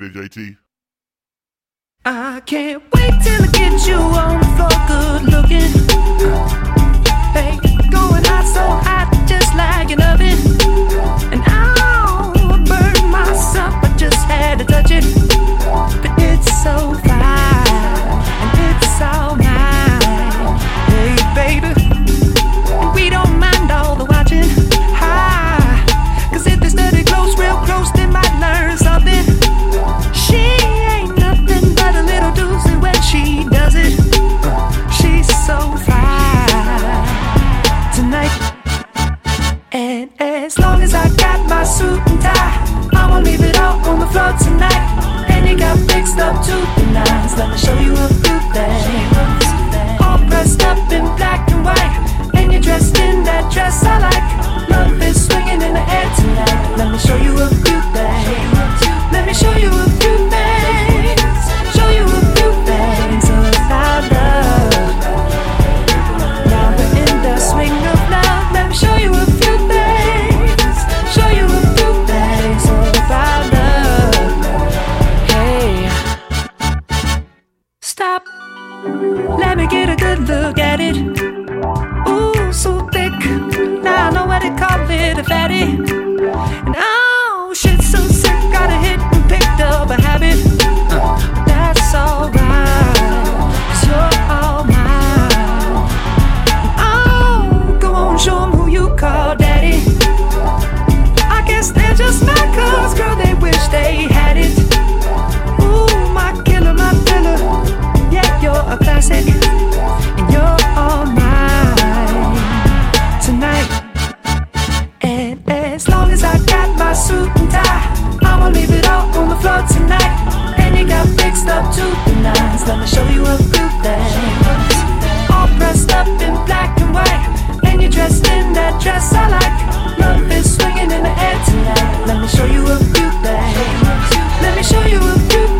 Ready, JT? I can't wait till I get you on the floor, good looking. Hey, going hot so hot, just like an oven. And I'll burn myself, I just had to touch it. But it's so fine, and it's all mine. Hey, baby, we don't mind all the watching. Hi, cause if they study close, real close, they might learn as long as I got my suit and tie, I won't leave it all on the floor tonight. And you got fixed up to the nines. Let me show you a few things. All dressed up in black and white, and you're dressed in that dress I like. Love is swinging in the air tonight. Let me show you a few things. Let me show you a few look at it. Ooh, so thick. Now I know what to call it a fatty. And oh, my suit and tie, I'ma leave it all on the floor tonight. And you got fixed up to the nines. Let me show you a few things. All dressed up in black and white, and you're dressed in that dress I like. Love is swinging in the air tonight. Let me show you a few things. Let me show you a few things.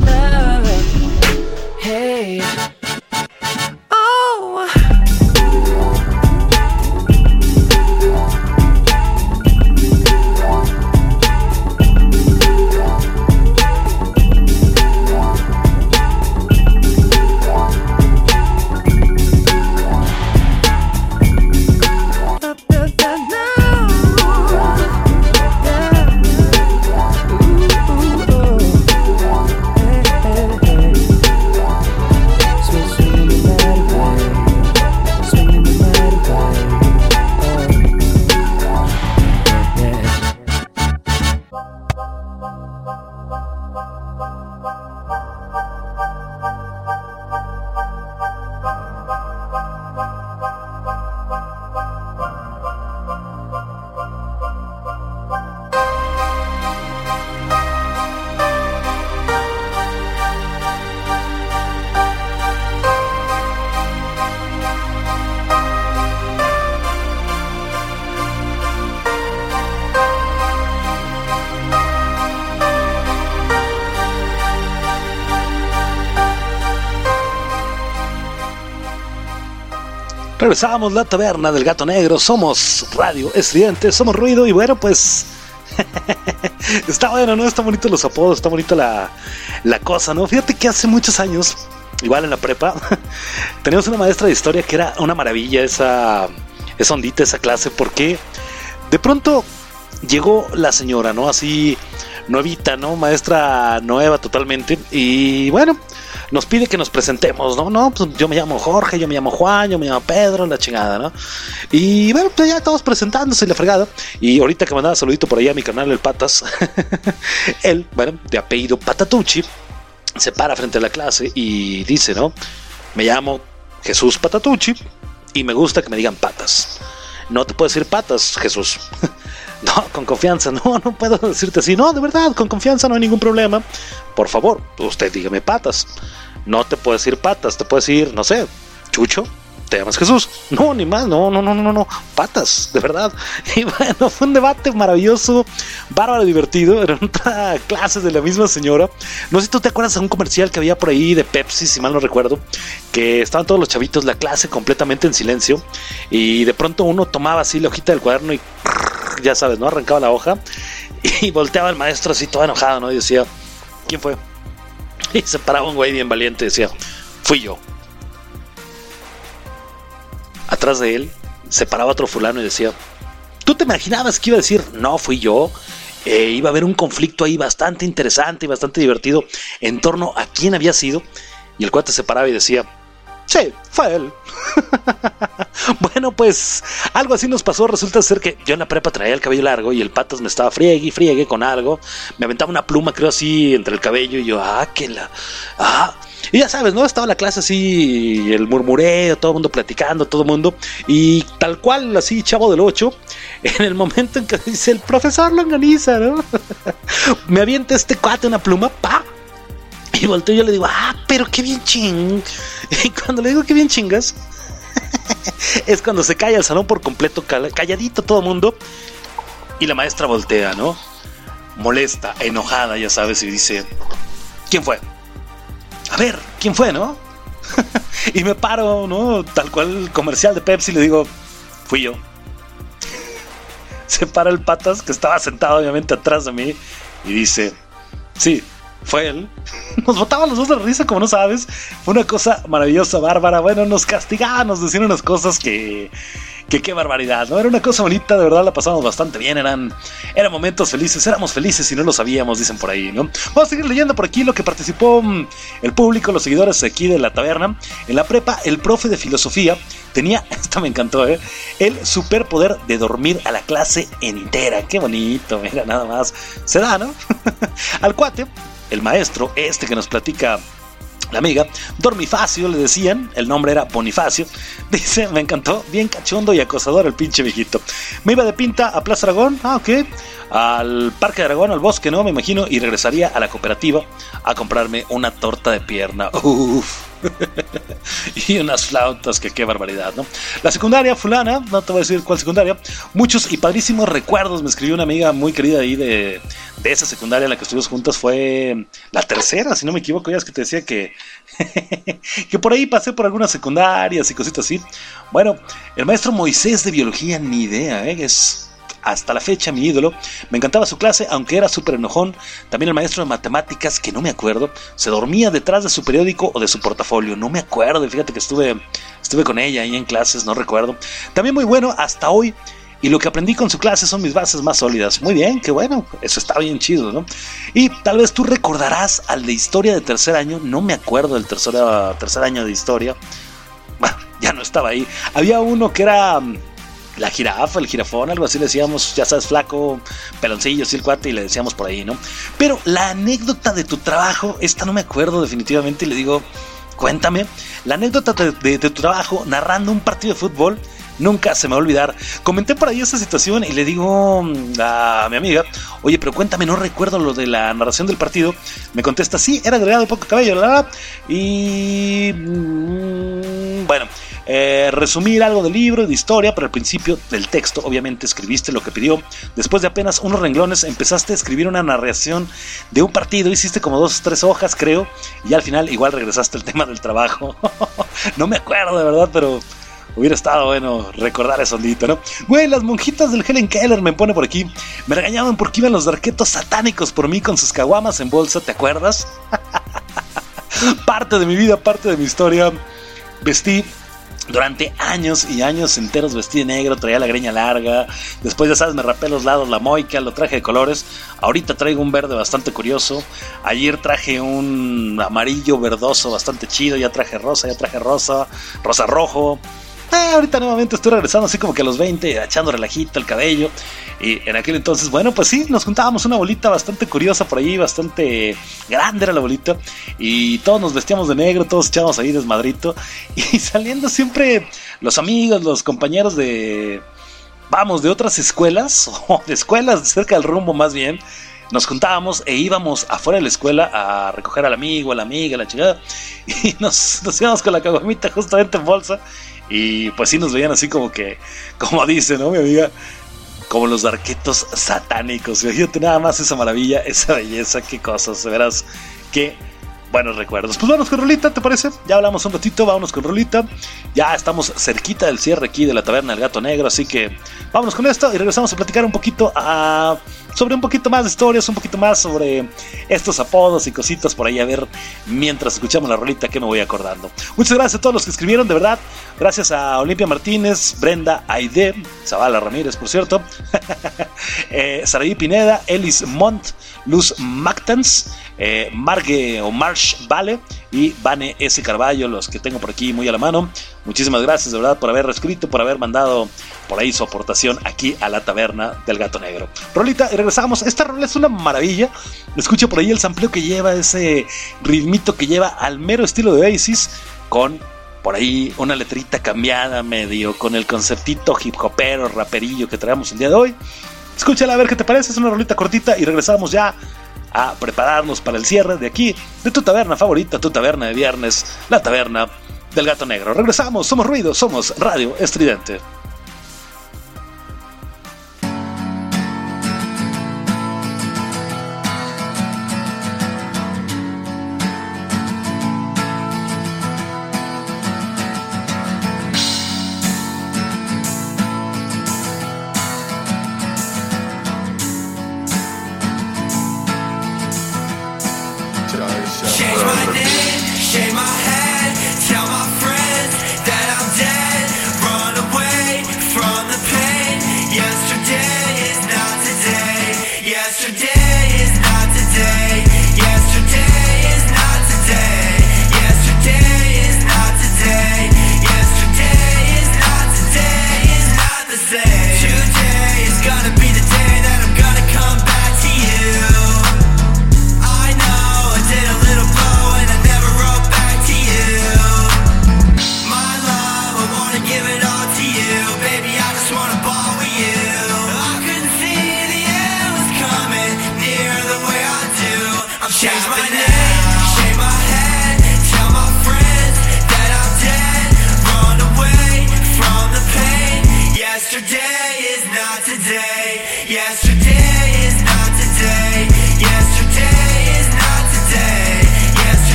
Regresamos, la taberna del gato negro. Somos radio estridente, somos ruido. Y bueno, pues. está bueno, ¿no? Está bonito los apodos, está bonito la, la cosa, ¿no? Fíjate que hace muchos años, igual en la prepa, teníamos una maestra de historia que era una maravilla esa, esa ondita, esa clase, porque de pronto llegó la señora, ¿no? Así nuevita, ¿no? Maestra nueva totalmente. Y bueno, nos pide que nos presentemos, ¿no? No, pues yo me llamo Jorge, yo me llamo Juan, yo me llamo Pedro, la chingada, ¿no? Y bueno, pues ya todos presentándose la fregada. Y ahorita que mandaba saludito por ahí a mi canal El Patas, él, bueno, de apellido Patatucci, se para frente a la clase y dice, ¿no? Me llamo Jesús Patatucci y me gusta que me digan patas. No te puedo decir patas, Jesús. No, con confianza, no, no puedo decirte así. No, de verdad, con confianza no hay ningún problema. Por favor, usted dígame patas. No te puedo decir patas, te puedo decir, no sé, Chucho, te llamas Jesús. No, ni más, no, no, no, no, no, patas, de verdad. Y bueno, fue un debate maravilloso, bárbaro, divertido. Eran clases de la misma señora. No sé si tú te acuerdas de un comercial que había por ahí de Pepsi, si mal no recuerdo, que estaban todos los chavitos, la clase completamente en silencio. Y de pronto uno tomaba así la hojita del cuaderno y ya sabes, ¿no? Arrancaba la hoja y volteaba el maestro así todo enojado, ¿no? Y decía, ¿quién fue? Y se paraba un güey bien valiente y decía, fui yo. Atrás de él, se paraba otro fulano y decía, ¿tú te imaginabas que iba a decir, no, fui yo? Eh, iba a haber un conflicto ahí bastante interesante y bastante divertido en torno a quién había sido. Y el cuate se paraba y decía, sí, fue él. bueno, pues algo así nos pasó. Resulta ser que yo en la prepa traía el cabello largo y el patas me estaba friegue y friegue con algo. Me aventaba una pluma, creo así, entre el cabello y yo, ah, que la. Ah. Y ya sabes, ¿no? Estaba la clase así, el murmureo, todo el mundo platicando, todo el mundo. Y tal cual, así, chavo del 8, en el momento en que dice el profesor Longaniza, ¿no? me avienta este cuate una pluma, pa. Y volteo y yo le digo, ah, pero qué bien ching. Y cuando le digo qué bien chingas, es cuando se calla el salón por completo, calladito todo el mundo. Y la maestra voltea, ¿no? Molesta, enojada, ya sabes, y dice, ¿quién fue? A ver, ¿quién fue, no? y me paro, ¿no? Tal cual comercial de Pepsi, le digo, fui yo. se para el patas, que estaba sentado obviamente atrás de mí, y dice, sí, fue él. Nos botaban los dos de risa, como no sabes. Fue una cosa maravillosa, bárbara. Bueno, nos castigaban, nos decían unas cosas que. Que qué barbaridad, ¿no? Era una cosa bonita, de verdad la pasamos bastante bien, eran, eran momentos felices, éramos felices y no lo sabíamos, dicen por ahí, ¿no? Vamos a seguir leyendo por aquí lo que participó mm, el público, los seguidores aquí de la taberna. En la prepa, el profe de filosofía tenía, esto me encantó, ¿eh? El superpoder de dormir a la clase entera. Qué bonito, mira, nada más. Se da, ¿no? Al cuate el maestro, este que nos platica la amiga, Dormifacio le decían, el nombre era Bonifacio, dice, me encantó, bien cachondo y acosador el pinche viejito. Me iba de pinta a Plaza Aragón, ah, ok, al Parque de Aragón, al bosque, ¿no? Me imagino, y regresaría a la cooperativa a comprarme una torta de pierna. Uf. y unas flautas, que qué barbaridad, ¿no? La secundaria fulana, no te voy a decir cuál secundaria, muchos y padrísimos recuerdos, me escribió una amiga muy querida ahí de, de esa secundaria en la que estuvimos juntos, fue la tercera, si no me equivoco, ya es que te decía que, que por ahí pasé por algunas secundarias y cositas así. Bueno, el maestro Moisés de biología, ni idea, ¿eh? es hasta la fecha mi ídolo. Me encantaba su clase, aunque era súper enojón. También el maestro de matemáticas, que no me acuerdo, se dormía detrás de su periódico o de su portafolio. No me acuerdo, fíjate que estuve, estuve con ella ahí en clases, no recuerdo. También muy bueno hasta hoy. Y lo que aprendí con su clase son mis bases más sólidas. Muy bien, qué bueno, eso está bien chido, ¿no? Y tal vez tú recordarás al de historia de tercer año, no me acuerdo del tercer, tercer año de historia. Bueno, ya no estaba ahí. Había uno que era la jirafa, el jirafón, algo así le decíamos, ya sabes, flaco, peloncillo, sí, el cuate, y le decíamos por ahí, ¿no? Pero la anécdota de tu trabajo, esta no me acuerdo definitivamente, y le digo, cuéntame, la anécdota de, tu trabajo narrando un partido de fútbol, nunca se me va a olvidar. Comenté por ahí esa situación y le digo mm, a mi amiga, oye, pero cuéntame, no recuerdo lo de la narración del partido. Me contesta, sí, era agregado poco cabello, la, y... Mm, bueno, eh, resumir algo del libro, de historia, pero al principio del texto obviamente escribiste lo que pidió. Después de apenas unos renglones empezaste a escribir una narración de un partido, hiciste como dos o tres hojas creo, y al final igual regresaste al tema del trabajo. no me acuerdo de verdad, pero Hubiera estado bueno recordar eso ondito, ¿no? Güey, las monjitas del Helen Keller me pone por aquí. Me regañaban porque iban los darquetos satánicos por mí con sus caguamas en bolsa, ¿te acuerdas? parte de mi vida, parte de mi historia. Vestí durante años y años enteros vestí de negro, traía la greña larga. Después, ya sabes, me rapé los lados, la moica, lo traje de colores. Ahorita traigo un verde bastante curioso. Ayer traje un amarillo verdoso bastante chido. Ya traje rosa, ya traje rosa, rosa rojo. Ahorita nuevamente estoy regresando así como que a los 20, echando relajito el cabello. Y en aquel entonces, bueno, pues sí, nos juntábamos una bolita bastante curiosa por ahí, bastante grande era la bolita. Y todos nos vestíamos de negro, todos echábamos ahí desmadrito. Y saliendo siempre los amigos, los compañeros de, vamos, de otras escuelas, o de escuelas cerca del rumbo más bien nos juntábamos e íbamos afuera de la escuela a recoger al amigo, a la amiga, a la chingada. Y nos, nos íbamos con la caguamita justamente en bolsa. Y pues sí nos veían así como que, como dice, ¿no? Mi amiga, como los arquetos satánicos. Imagínate nada más esa maravilla, esa belleza, qué cosas, de veras, qué buenos recuerdos. Pues vámonos con Rolita, ¿te parece? Ya hablamos un ratito, vámonos con Rolita. Ya estamos cerquita del cierre aquí de la taberna del gato negro, así que vámonos con esto y regresamos a platicar un poquito a sobre un poquito más de historias, un poquito más sobre estos apodos y cositas por ahí a ver mientras escuchamos la rolita que me voy acordando. Muchas gracias a todos los que escribieron, de verdad. Gracias a Olimpia Martínez, Brenda Aide, Zavala Ramírez, por cierto, eh, Saraí Pineda, Elis Mont, Luz Mactans, eh, Margue o Marsh Vale y Vane S. Carballo, los que tengo por aquí muy a la mano. Muchísimas gracias de verdad por haber escrito, por haber mandado por ahí su aportación aquí a la taberna del gato negro. Rolita, regresamos. Esta rola es una maravilla. Escucho por ahí el sampleo que lleva, ese ritmito que lleva al mero estilo de Oasis con por ahí una letrita cambiada medio con el conceptito hip hopero, raperillo que traemos el día de hoy. Escúchala a ver qué te parece, es una rolita cortita y regresamos ya a prepararnos para el cierre de aquí, de tu taberna favorita, tu taberna de viernes, la taberna del gato negro. Regresamos, somos ruido, somos radio estridente.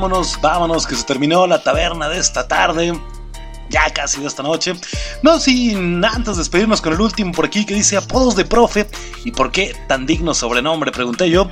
Vámonos, vámonos, que se terminó la taberna de esta tarde. Ya casi de esta noche. No sin antes despedirnos con el último por aquí que dice apodos de profe. ¿Y por qué tan digno sobrenombre? Pregunté yo.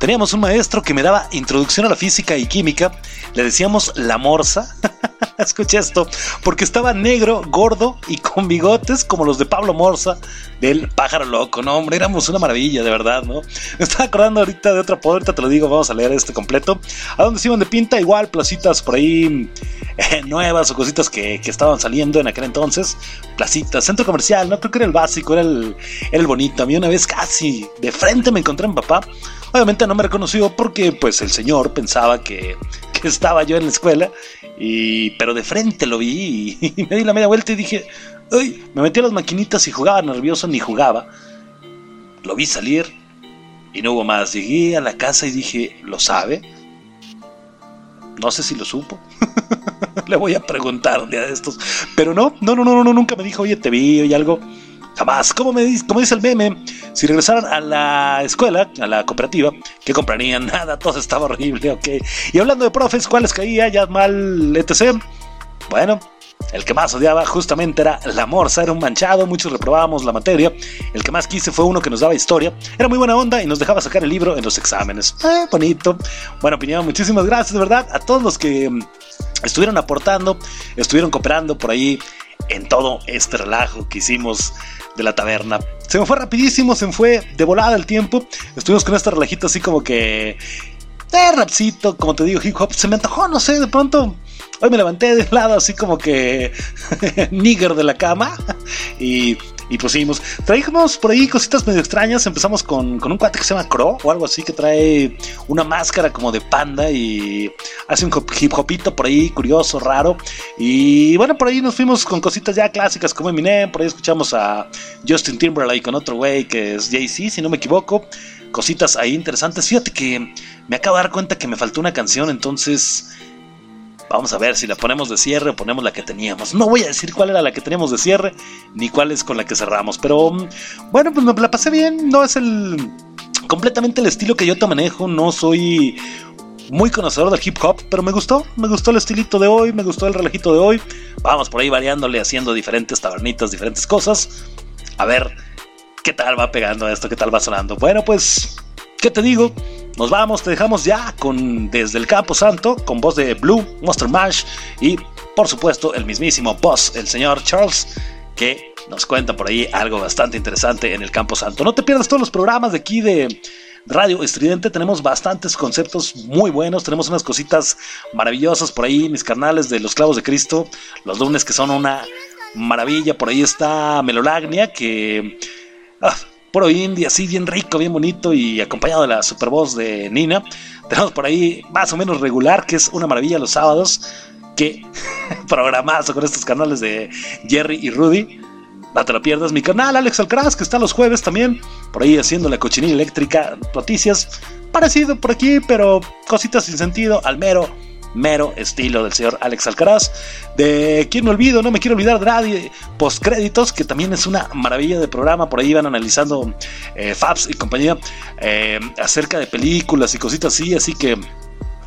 Teníamos un maestro que me daba introducción a la física y química. Le decíamos la morsa. Escucha esto, porque estaba negro, gordo y con bigotes como los de Pablo Morsa del pájaro loco. No, hombre, éramos una maravilla, de verdad, ¿no? Me estaba acordando ahorita de otro apodo, ahorita te lo digo, vamos a leer este completo. ¿A dónde se iban de pinta? Igual, placitas por ahí nuevas o cositas que, que estaban saliendo en aquel entonces. Placitas, centro comercial, no creo que era el básico, era el, el bonito. A mí una vez casi de frente me encontré mi papá. Obviamente no me reconoció porque pues el señor pensaba que, que estaba yo en la escuela. Y, pero de frente lo vi y, y me di la media vuelta y dije, uy, me metí a las maquinitas y jugaba nervioso, ni jugaba. Lo vi salir y no hubo más. Llegué a la casa y dije, ¿lo sabe? No sé si lo supo. Le voy a preguntar un día de estos. Pero no, no, no, no, no, nunca me dijo, oye, te vi y algo. Jamás. Como, me dice, como dice el meme, si regresaran a la escuela, a la cooperativa, ¿qué comprarían? Nada, todo estaba horrible, ok. Y hablando de profes, ¿cuáles caía ya mal, etc.? Bueno, el que más odiaba justamente era la morsa, era un manchado, muchos reprobábamos la materia. El que más quise fue uno que nos daba historia. Era muy buena onda y nos dejaba sacar el libro en los exámenes. Eh, bonito. Buena opinión, muchísimas gracias, de verdad, a todos los que mm, estuvieron aportando, estuvieron cooperando por ahí en todo este relajo que hicimos de la taberna. Se me fue rapidísimo, se me fue de volada el tiempo. Estuvimos con este relajito así como que... De rapcito, como te digo, hip hop. Se me antojó, no sé, de pronto... Hoy me levanté de lado así como que... nigger de la cama. Y y pusimos. Trajimos por ahí cositas medio extrañas. Empezamos con, con un cuate que se llama Crow o algo así, que trae una máscara como de panda y hace un hip hopito por ahí, curioso, raro. Y bueno, por ahí nos fuimos con cositas ya clásicas como Eminem. Por ahí escuchamos a Justin Timberlake con otro güey que es Jay-Z, si no me equivoco. Cositas ahí interesantes. Fíjate que me acabo de dar cuenta que me faltó una canción, entonces Vamos a ver si la ponemos de cierre o ponemos la que teníamos. No voy a decir cuál era la que teníamos de cierre ni cuál es con la que cerramos. Pero mm, bueno, pues me la pasé bien. No es el completamente el estilo que yo te manejo. No soy muy conocedor del hip hop, pero me gustó. Me gustó el estilito de hoy, me gustó el relajito de hoy. Vamos por ahí variándole, haciendo diferentes tabernitas, diferentes cosas. A ver qué tal va pegando esto, qué tal va sonando. Bueno, pues, ¿qué te digo? Nos vamos, te dejamos ya con Desde el Campo Santo, con voz de Blue, Monster Mash y por supuesto el mismísimo boss, el señor Charles, que nos cuenta por ahí algo bastante interesante en el Campo Santo. No te pierdas todos los programas de aquí de Radio Estridente, tenemos bastantes conceptos muy buenos, tenemos unas cositas maravillosas por ahí, mis carnales de los clavos de Cristo, los lunes que son una maravilla, por ahí está Melolagnia que... Ah, Puro indie, así bien rico, bien bonito y acompañado de la super voz de Nina. Tenemos por ahí más o menos regular, que es una maravilla los sábados. Que programazo con estos canales de Jerry y Rudy. No te lo pierdas. Mi canal Alex Alcaraz, que está los jueves también. Por ahí haciendo la cochinilla eléctrica. Noticias. Parecido por aquí, pero cositas sin sentido. Al mero mero estilo del señor Alex Alcaraz. De quien me olvido, no me quiero olvidar de nadie. Postcréditos, que también es una maravilla de programa. Por ahí van analizando eh, Fabs y compañía eh, acerca de películas y cositas así. Así que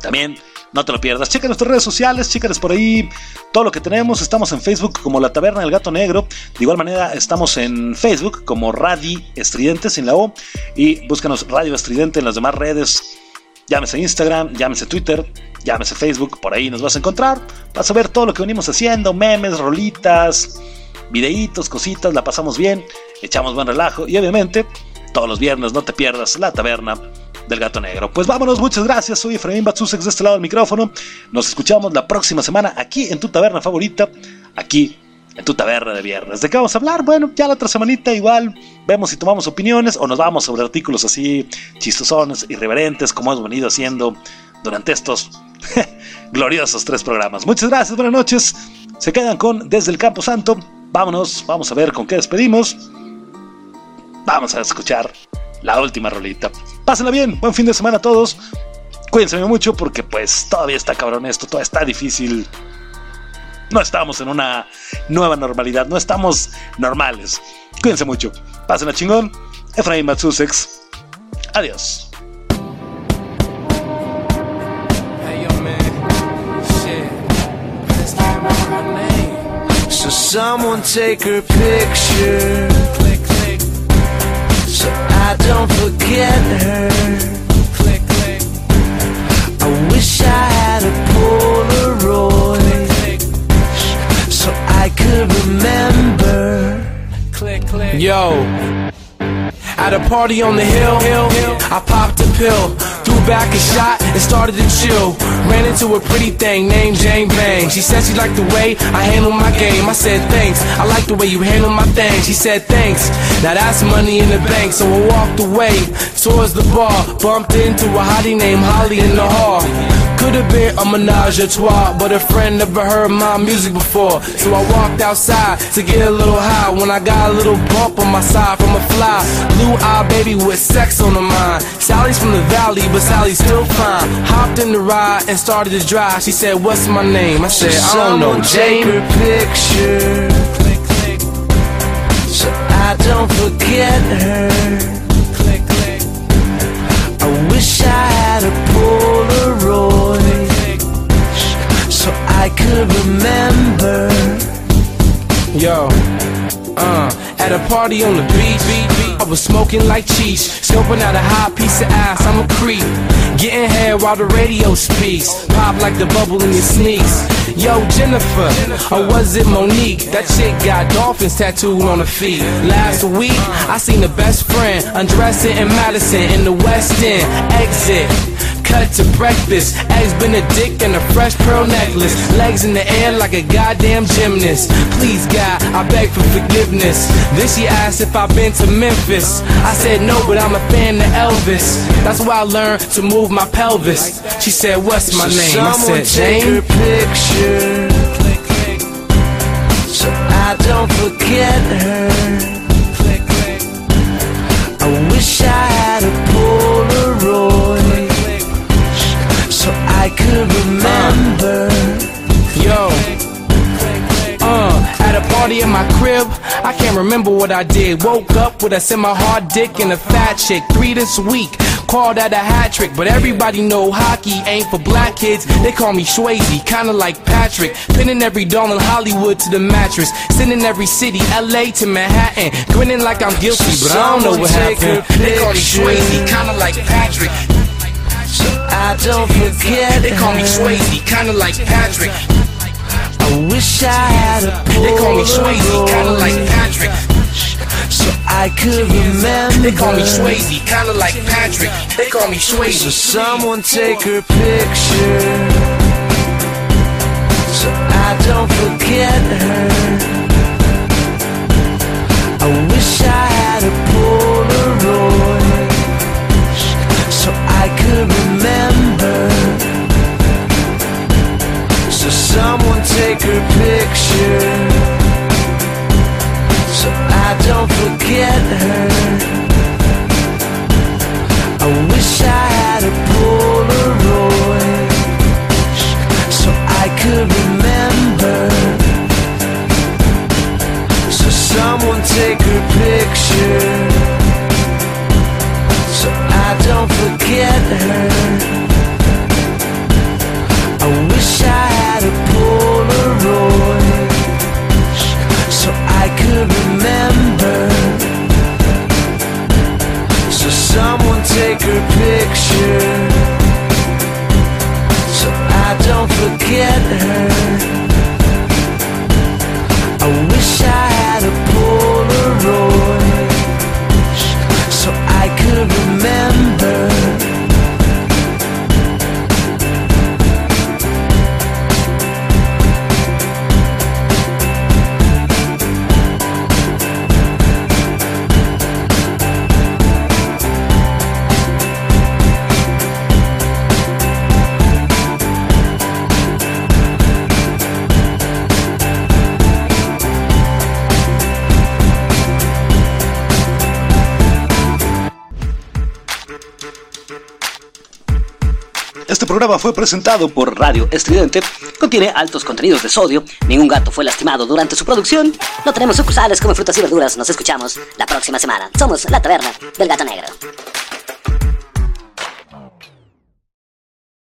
también no te lo pierdas. Checa nuestras redes sociales, chécales por ahí todo lo que tenemos. Estamos en Facebook como La Taberna del Gato Negro. De igual manera, estamos en Facebook como Radi Estridente sin la O. Y búscanos Radio Estridente en las demás redes. Llámese Instagram, llámese Twitter, llámese Facebook, por ahí nos vas a encontrar. Vas a ver todo lo que venimos haciendo, memes, rolitas, videitos, cositas, la pasamos bien, echamos buen relajo y obviamente todos los viernes no te pierdas la taberna del gato negro. Pues vámonos, muchas gracias, soy Efraín Batsusex de este lado del micrófono. Nos escuchamos la próxima semana aquí en tu taberna favorita, aquí en tu taberna de viernes. ¿De qué vamos a hablar? Bueno, ya la otra semanita igual vemos si tomamos opiniones o nos vamos sobre artículos así chistosones, irreverentes, como hemos venido haciendo durante estos gloriosos tres programas. Muchas gracias, buenas noches. Se quedan con Desde el Campo Santo. Vámonos, vamos a ver con qué despedimos. Vamos a escuchar la última rolita. Pásenla bien, buen fin de semana a todos. Cuídense mucho porque pues todavía está cabrón esto, todavía está difícil. No estamos en una nueva normalidad, no estamos normales. Cuídense mucho. Pásenla chingón. Efraín Matsusex. Adiós. Someone take her picture click, click. So I don't forget her click, click. I wish I had a Polaroid click, So I could remember click, click. Yo at a party on the hill, hill, hill, I popped a pill, back a shot and started to chill. Ran into a pretty thing named Jane Bang. She said she liked the way I handle my game. I said thanks, I like the way you handle my thing. She said thanks, now that's money in the bank. So I walked away towards the bar, bumped into a hottie named Holly in the hall. Could have been a menage a trois, but a friend never heard my music before. So I walked outside to get a little high when I got a little bump on my side from a fly. Blue eye baby with sex on the mind. Sally's from the valley, but Sally's still fine. Hopped in the ride and started to drive. She said, What's my name? I said, I don't know. Take her picture. So I don't forget her. I could remember. Yo, uh, at a party on the beach, I was smoking like cheese. Scoping out a hot piece of ass, I'm a creep. Getting head while the radio speaks. Pop like the bubble in your sneaks. Yo, Jennifer, or was it Monique? That chick got dolphins tattooed on her feet. Last week, I seen the best friend undressing in Madison in the West End. Exit cut to breakfast. Eggs Benedict and a fresh pearl necklace. Legs in the air like a goddamn gymnast. Please, God, I beg for forgiveness. Then she asked if I've been to Memphis. I said no, but I'm a fan of Elvis. That's why I learned to move my pelvis. She said, What's my name? I said, Jane. picture so I don't forget her. I wish I I remember. Yo. Uh, at a party in my crib, I can't remember what I did. Woke up with a semi-hard dick and a fat chick. Three this week, called that a hat trick. But everybody know hockey ain't for black kids. They call me Swayze, kinda like Patrick. Pinning every doll in Hollywood to the mattress. Sending every city, LA to Manhattan. Grinning like I'm guilty, but I don't know what happened. They call me. Swayze, kinda like Patrick. I don't forget They call me. Swayze, kinda like Patrick. I wish I had a Polaroid They call me Swayze, kinda like Patrick. so I could remember. They call me Swayze, kinda like Patrick. They call me So someone take her picture programa fue presentado por Radio Estridente. Contiene altos contenidos de sodio. Ningún gato fue lastimado durante su producción. No tenemos sucursales como frutas y verduras. Nos escuchamos la próxima semana. Somos la taberna del gato negro.